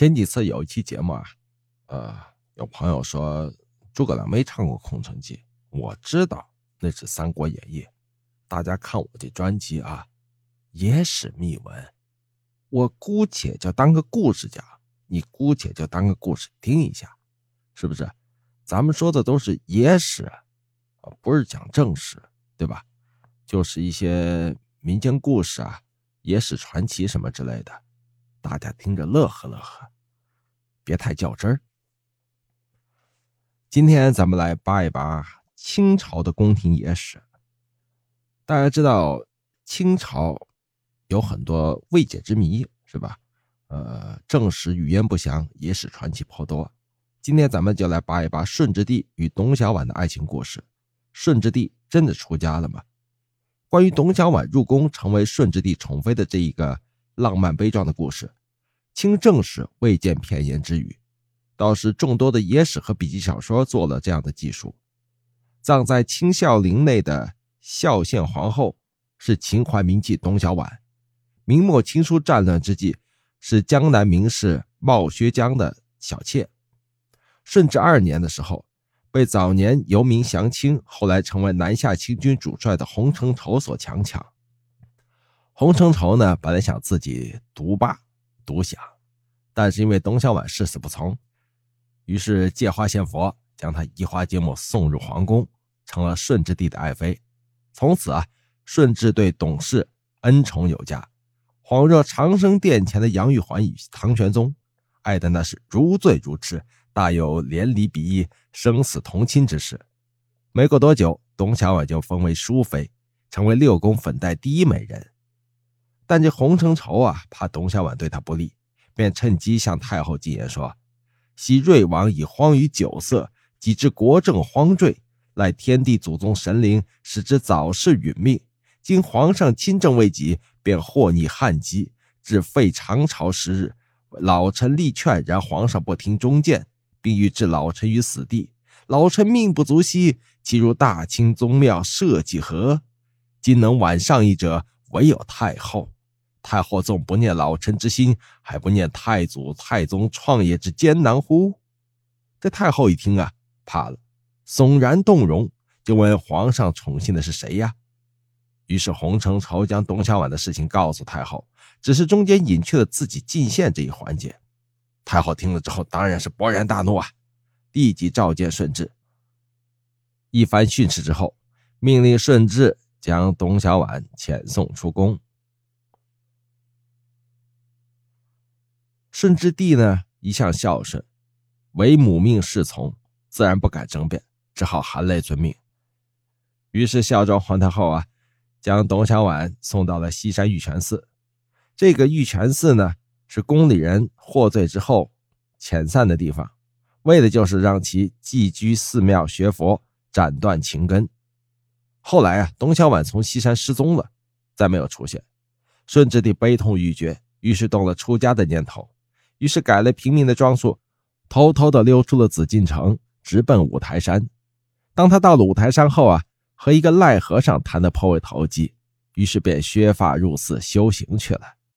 前几次有一期节目啊，呃，有朋友说诸葛亮没唱过《空城计》，我知道那是《三国演义》。大家看我这专辑啊，野史秘闻，我姑且就当个故事讲，你姑且就当个故事听一下，是不是？咱们说的都是野史啊，不是讲正史，对吧？就是一些民间故事啊、野史传奇什么之类的。大家听着乐呵乐呵，别太较真儿。今天咱们来扒一扒清朝的宫廷野史。大家知道清朝有很多未解之谜，是吧？呃，正史语焉不详，野史传奇颇多。今天咱们就来扒一扒顺治帝与董小宛的爱情故事。顺治帝真的出家了吗？关于董小宛入宫成为顺治帝宠妃的这一个。浪漫悲壮的故事，清正史未见片言之语，倒是众多的野史和笔记小说做了这样的记述。葬在清孝陵内的孝献皇后是秦淮名妓董小宛，明末清初战乱之际是江南名士冒薛江的小妾。顺治二年的时候，被早年游民降清，后来成为南下清军主帅的洪承畴所强抢。洪承畴呢，本来想自己独霸独享，但是因为董小宛誓死不从，于是借花献佛，将他移花接木送入皇宫，成了顺治帝的爱妃。从此啊，顺治对董氏恩宠有加，恍若长生殿前的杨玉环与唐玄宗，爱的那是如醉如痴，大有连理比翼、生死同亲之势。没过多久，董小宛就封为淑妃，成为六宫粉黛第一美人。但这洪承畴啊，怕董小宛对他不利，便趁机向太后进言说：“昔瑞王以荒于酒色，及至国政荒坠，赖天地祖宗神灵，使之早逝殒命。今皇上亲政未及，便祸逆汉基，至废长朝十日。老臣力劝，然皇上不听忠谏，并欲置老臣于死地。老臣命不足惜，其如大清宗庙社稷何？今能挽上一者，唯有太后。”太后纵不念老臣之心，还不念太祖、太宗创业之艰难乎？这太后一听啊，怕了，悚然动容，就问皇上宠幸的是谁呀？于是洪承畴将董小宛的事情告诉太后，只是中间隐去了自己进献这一环节。太后听了之后，当然是勃然大怒啊，立即召见顺治，一番训斥之后，命令顺治将董小宛遣送出宫。顺治帝呢，一向孝顺，唯母命是从，自然不敢争辩，只好含泪遵命。于是孝庄皇太后啊，将董小宛送到了西山玉泉寺。这个玉泉寺呢，是宫里人获罪之后遣散的地方，为的就是让其寄居寺庙学佛，斩断情根。后来啊，董小宛从西山失踪了，再没有出现。顺治帝悲痛欲绝，于是动了出家的念头。于是改了平民的装束，偷偷的溜出了紫禁城，直奔五台山。当他到了五台山后啊，和一个赖和尚谈得颇为投机，于是便削发入寺修行去了。